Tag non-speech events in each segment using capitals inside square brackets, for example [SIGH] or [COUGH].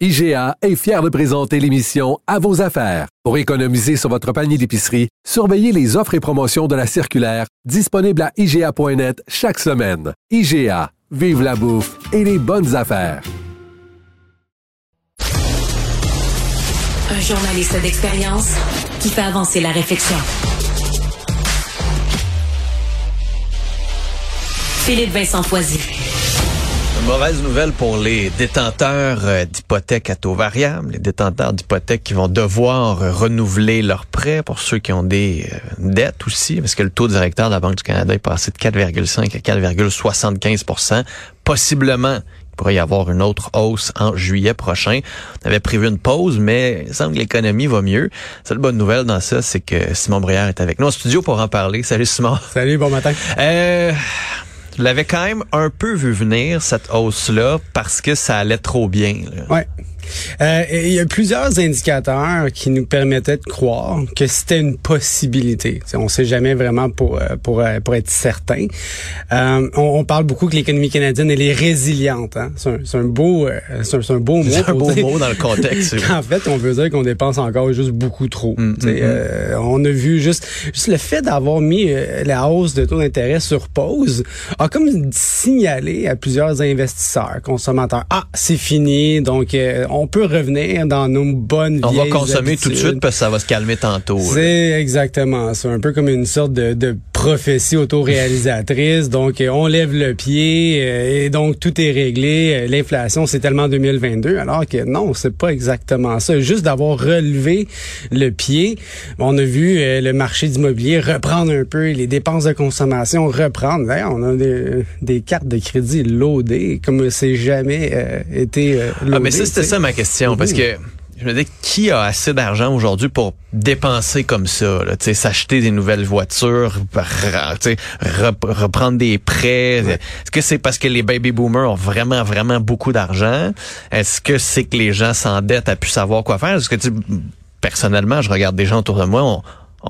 IGA est fier de présenter l'émission À vos affaires. Pour économiser sur votre panier d'épicerie, surveillez les offres et promotions de la circulaire disponible à IGA.net chaque semaine. IGA, vive la bouffe et les bonnes affaires. Un journaliste d'expérience qui fait avancer la réflexion. Philippe Vincent Foisy. Mauvaise nouvelle pour les détenteurs euh, d'hypothèques à taux variable, les détenteurs d'hypothèques qui vont devoir renouveler leurs prêts pour ceux qui ont des euh, dettes aussi, parce que le taux directeur de la Banque du Canada est passé de 4,5 à 4,75% Possiblement, il pourrait y avoir une autre hausse en juillet prochain. On avait prévu une pause, mais il semble que l'économie va mieux. La seule bonne nouvelle dans ça, c'est que Simon Brière est avec nous en studio pour en parler. Salut Simon. Salut, bon matin. Euh, je l'avais quand même un peu vu venir, cette hausse-là, parce que ça allait trop bien. Euh, il y a plusieurs indicateurs qui nous permettaient de croire que c'était une possibilité. T'sais, on sait jamais vraiment pour euh, pour euh, pour être certain. Euh, on, on, parle beaucoup que l'économie canadienne elle est résiliente. Hein? C'est un, un, beau c'est un, beau mot. C'est un beau mot dans le contexte. [LAUGHS] en fait, on veut dire qu'on dépense encore juste beaucoup trop. Mm, mm, mm. on a vu juste juste le fait d'avoir mis la hausse de taux d'intérêt sur pause a comme signalé à plusieurs investisseurs, consommateurs, ah c'est fini, donc on peut revenir dans nos bonnes On va consommer habitudes. tout de suite parce que ça va se calmer tantôt. C'est exactement C'est un peu comme une sorte de, de prophétie autoréalisatrice. donc, on lève le pied et donc tout est réglé. L'inflation, c'est tellement 2022, alors que non, c'est pas exactement ça. Juste d'avoir relevé le pied, on a vu le marché d'immobilier reprendre un peu, les dépenses de consommation reprendre. D'ailleurs, on a des, des, cartes de crédit loadées comme c'est jamais euh, été euh, loadé. Ah, mais ça, c'était ça ma question, parce que je me dis, qui a assez d'argent aujourd'hui pour dépenser comme ça, s'acheter des nouvelles voitures, reprendre des prêts? Ouais. Est-ce que c'est parce que les baby boomers ont vraiment, vraiment beaucoup d'argent? Est-ce que c'est que les gens s'endettent à plus savoir quoi faire? Est-ce que tu personnellement, je regarde des gens autour de moi, on,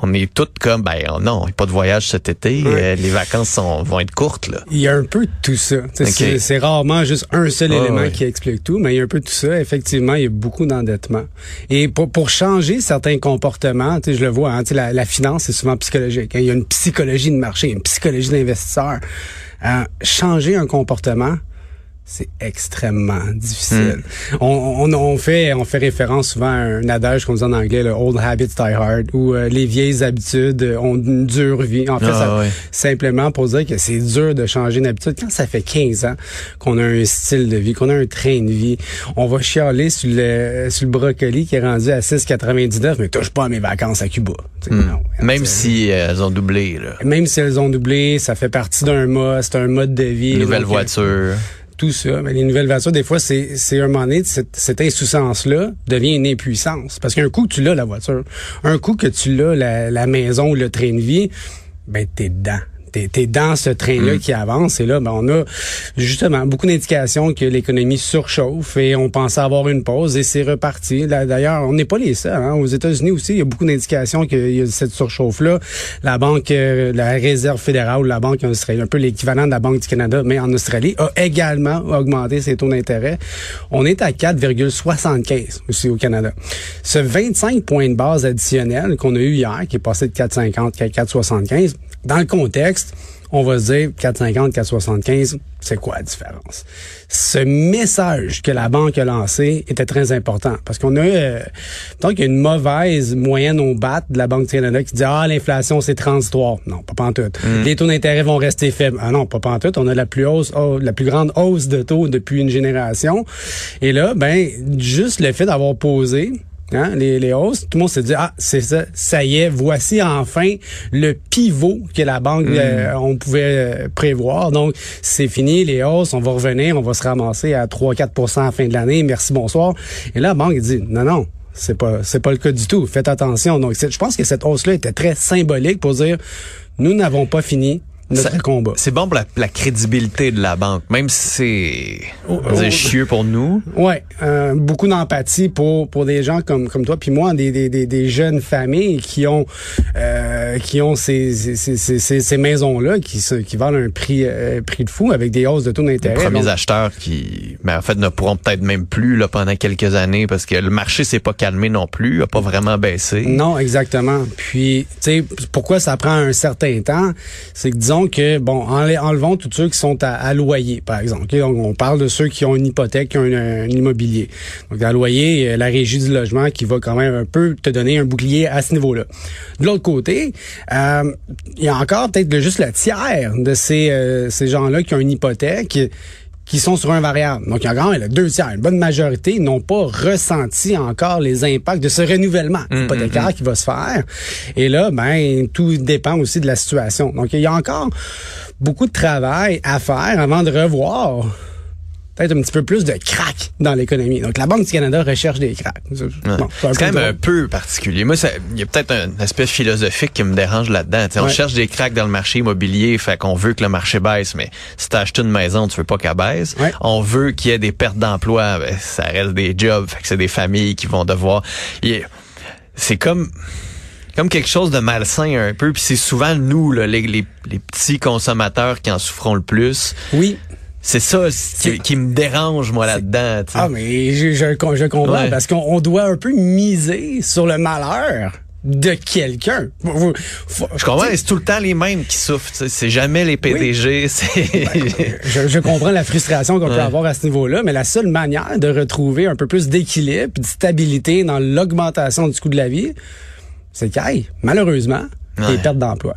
on est toutes comme ben non, pas de voyage cet été, oui. euh, les vacances sont, vont être courtes là. Il y a un peu de tout ça. Okay. C'est rarement juste un seul oh, élément oui. qui explique tout, mais il y a un peu de tout ça. Effectivement, il y a beaucoup d'endettement. Et pour, pour changer certains comportements, je le vois, hein, la, la finance c'est souvent psychologique. Il y a une psychologie de marché, une psychologie d'investisseur. Euh, changer un comportement, c'est extrêmement difficile. Mm. On, on, on, fait on fait référence souvent à un adage qu'on dit en anglais, le old habits die hard, où euh, les vieilles habitudes ont une dure vie. En fait, ah, ça, ouais. simplement pour dire que c'est dur de changer une habitude. Quand ça fait 15 ans qu'on a un style de vie, qu'on a un train de vie, on va chialer sur le sur le brocoli qui est rendu à 6,99, mais touche pas à mes vacances à Cuba. Mm. Non, même si euh, elles ont doublé. Là. Même si elles ont doublé, ça fait partie d'un mode, c'est un mode de vie. Nouvelle donc, voiture les nouvelles voitures, des fois, c'est, c'est un moment donné, cette, cette insouciance-là devient une impuissance. Parce qu'un coup que tu l'as, la voiture, un coup que tu l'as, la, la maison ou le train de vie, ben, t'es dedans t'es es dans ce train-là Mm. qui avance. Et là, ben, on a justement beaucoup d'indications que l'économie surchauffe et on pensait avoir une pause et c'est reparti. D'ailleurs, on n'est pas les seuls. Hein. Aux États-Unis aussi, il y a beaucoup d'indications qu'il y a cette surchauffe-là. La banque, euh, la Réserve fédérale ou la banque australienne, un peu l'équivalent de la Banque du Canada, mais en Australie, a également augmenté ses taux d'intérêt. On est à 4,75 aussi au Canada. Ce 25 points de base additionnel qu'on a eu hier, qui est passé de 4,50 à 4,75, dans le contexte, on va se dire 4,50, 4,75, c'est quoi la différence? Ce message que la banque a lancé était très important parce qu'on a, euh, tant qu'il y a une mauvaise moyenne au bat de la Banque du Canada qui dit, ah, l'inflation, c'est transitoire. Non, pas pantoute. Mm. Les taux d'intérêt vont rester faibles. Ah non, pas pantoute. On a la plus hausse, oh, la plus grande hausse de taux depuis une génération. Et là, ben, juste le fait d'avoir posé, hein, les, les hausses, tout le monde s'est dit, ah, c'est ça, ça y est, voici enfin le pivot que la banque, Mm. euh, on pouvait euh, prévoir. Donc, c'est fini, les hausses, on va revenir, on va se ramasser à 3-4% à la fin de l'année, merci, bonsoir. Et là, la banque dit, non, non, c'est pas, c'est pas le cas du tout. Faites attention. Donc, je pense que cette hausse-là était très symbolique pour dire, nous n'avons pas fini notre Ça- combat. C'est bon pour la, la crédibilité de la banque, même si c'est Oh, oh. chieux pour nous. Ouais, euh, beaucoup d'empathie pour pour des gens comme comme toi puis moi, des des, des, des jeunes familles qui ont euh, qui ont ces ces, ces, ces, ces maisons là qui se, qui valent un prix euh, prix de fou avec des hausses de taux Les d'intérêt. premiers Donc, acheteurs qui, ben, en fait, ne pourront peut-être même plus là, pendant quelques années parce que le marché s'est pas calmé non plus, a pas vraiment baissé. Non, exactement. Puis, tu sais, pourquoi ça prend un certain temps, c'est que disons que, bon, enle- enlevons tous ceux qui sont à, loyer, par exemple. Donc, on parle de ceux qui ont une hypothèque, qui ont un, immobilier. Donc, à loyer, euh, la régie du logement qui va quand même un peu te donner un bouclier à ce niveau-là. De l'autre côté, euh, il y a encore peut-être juste le tiers de euh, ces gens-là qui ont une hypothèque qui sont sur un variable. Donc, il y a quand même deux tiers, une bonne majorité n'ont pas ressenti encore les impacts de ce renouvellement hypothécaire qui va se faire. Et là, ben, tout dépend aussi de la situation. Donc, il y a encore beaucoup de travail à faire avant de revoir peut-être un petit peu plus de crack dans l'économie. Donc, la Banque du Canada recherche des cracks. Ouais. c'est quand même un peu particulier. Moi, il y a peut-être un aspect philosophique qui me dérange là-dedans. On cherche des cracks dans le marché immobilier, fait qu'on veut que le marché baisse, mais si tu acheté une maison, tu veux pas qu'elle baisse. Ouais. On veut qu'il y ait des pertes d'emploi, ben, ça reste des jobs, fait que c'est des familles qui vont devoir... C'est comme comme quelque chose de malsain un peu, puis c'est souvent nous, là, les, les, les petits consommateurs qui en souffront le plus. Oui. C'est ça qui, qui me dérange, moi, là-dedans. Ah, mais je, je, je comprends Ouais. parce qu'on on doit un peu miser sur le malheur de quelqu'un. Je comprends, mais c'est tout le temps les mêmes qui souffrent. C'est jamais les PDG. [LAUGHS] C'est Je, je comprends la frustration qu'on peut avoir à ce niveau-là, mais la seule manière de retrouver un peu plus d'équilibre, de stabilité dans l'augmentation du coût de la vie, c'est qu'il y des pertes d'emploi.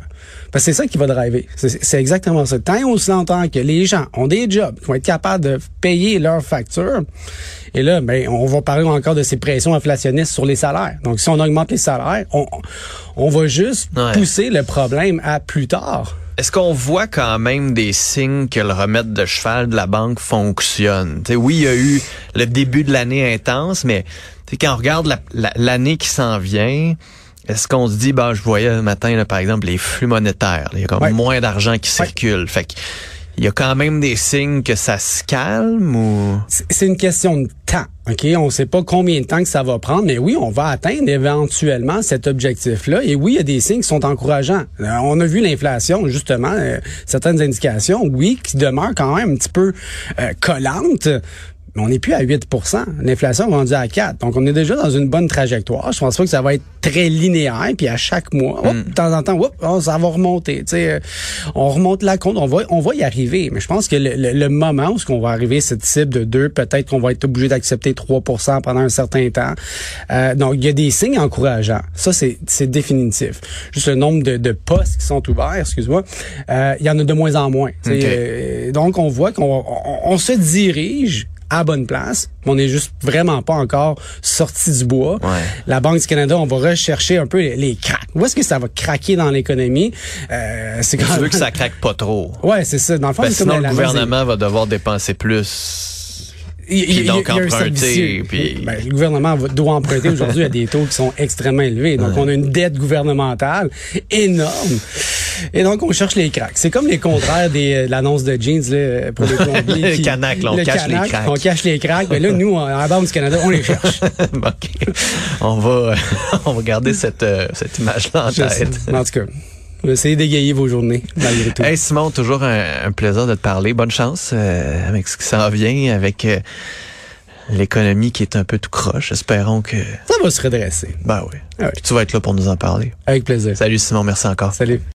Parce que c'est ça qui va driver. C'est exactement ça. Tant et aussi longtemps que les gens ont des jobs, qui vont être capables de payer leurs factures, et là, ben, on va parler encore de ces pressions inflationnistes sur les salaires. Donc, si on augmente les salaires, on, on va juste Ouais. pousser le problème à plus tard. Est-ce qu'on voit quand même des signes que le remède de cheval de la banque fonctionne? Tu sais, oui, il y a eu le début de l'année intense, mais quand on regarde la- la- l'année qui s'en vient, est-ce qu'on se dit, bah, je voyais le matin, là, par exemple, les flux monétaires. Il y a comme Ouais. moins d'argent qui circule. Fait que, il y a quand même des signes que ça se calme ou... C'est c'est une question de temps. OK? On ne sait pas combien de temps que ça va prendre, mais oui, on va atteindre éventuellement cet objectif-là. Et oui, il y a des signes qui sont encourageants. Euh, on a vu l'inflation, justement, euh, certaines indications, oui, qui demeurent quand même un petit peu euh, collantes. Mais on n'est plus à 8% L'inflation est rendue à 4 Donc, on est déjà dans une bonne trajectoire. Je pense pas que ça va être très linéaire. Puis à chaque mois, hop, de temps en temps, hop, oh, ça va remonter. Tu sais, euh, on remonte la compte. On va, on va y arriver. Mais je pense que le, le- le moment où ce qu'on va arriver cette cible de 2, peut-être qu'on va être obligé d'accepter 3% pendant un certain temps. Euh, donc, il y a des signes encourageants. Ça, c'est définitif. Juste le nombre de, de postes qui sont ouverts, excuse-moi, euh, il y en a de moins en moins. Euh, donc, on voit qu'on on, on se dirige à bonne place. mais On n'est juste vraiment pas encore sorti du bois. Ouais. La Banque du Canada, on va rechercher un peu les, les cracks. Où est-ce que ça va craquer dans l'économie? Euh, c'est Tu quand veux que ça craque pas trop. [LAUGHS] Ouais, c'est ça. Dans le fond, Ben, sinon, le gouvernement va devoir dépenser plus. Il- donc emprunter, puis- Ben, le gouvernement doit emprunter aujourd'hui à des [LAUGHS] taux qui sont extrêmement élevés. Donc, on a une dette gouvernementale énorme. Et donc, on cherche les cracks. C'est comme les contraires des, euh, de l'annonce de jeans là, pour les [LAUGHS] plombiers. Le qui- Canac, là, on le cache les cracks. On cache les cracks. Mais là, nous, à la Banque du Canada, on les cherche. [LAUGHS] OK. On va, [LAUGHS] on va garder cette, euh, cette image-là en Je sais. tête. En tout cas, essayez d'égayer vos journées, malgré tout. Hey Simon, toujours un, un plaisir de te parler. Bonne chance euh, avec ce qui s'en vient, avec euh, l'économie qui est un peu tout croche. Espérons que... Ça va se redresser. Ben oui. Ouais. Puis tu vas être là pour nous en parler. Avec plaisir. Salut Simon, merci encore. Salut.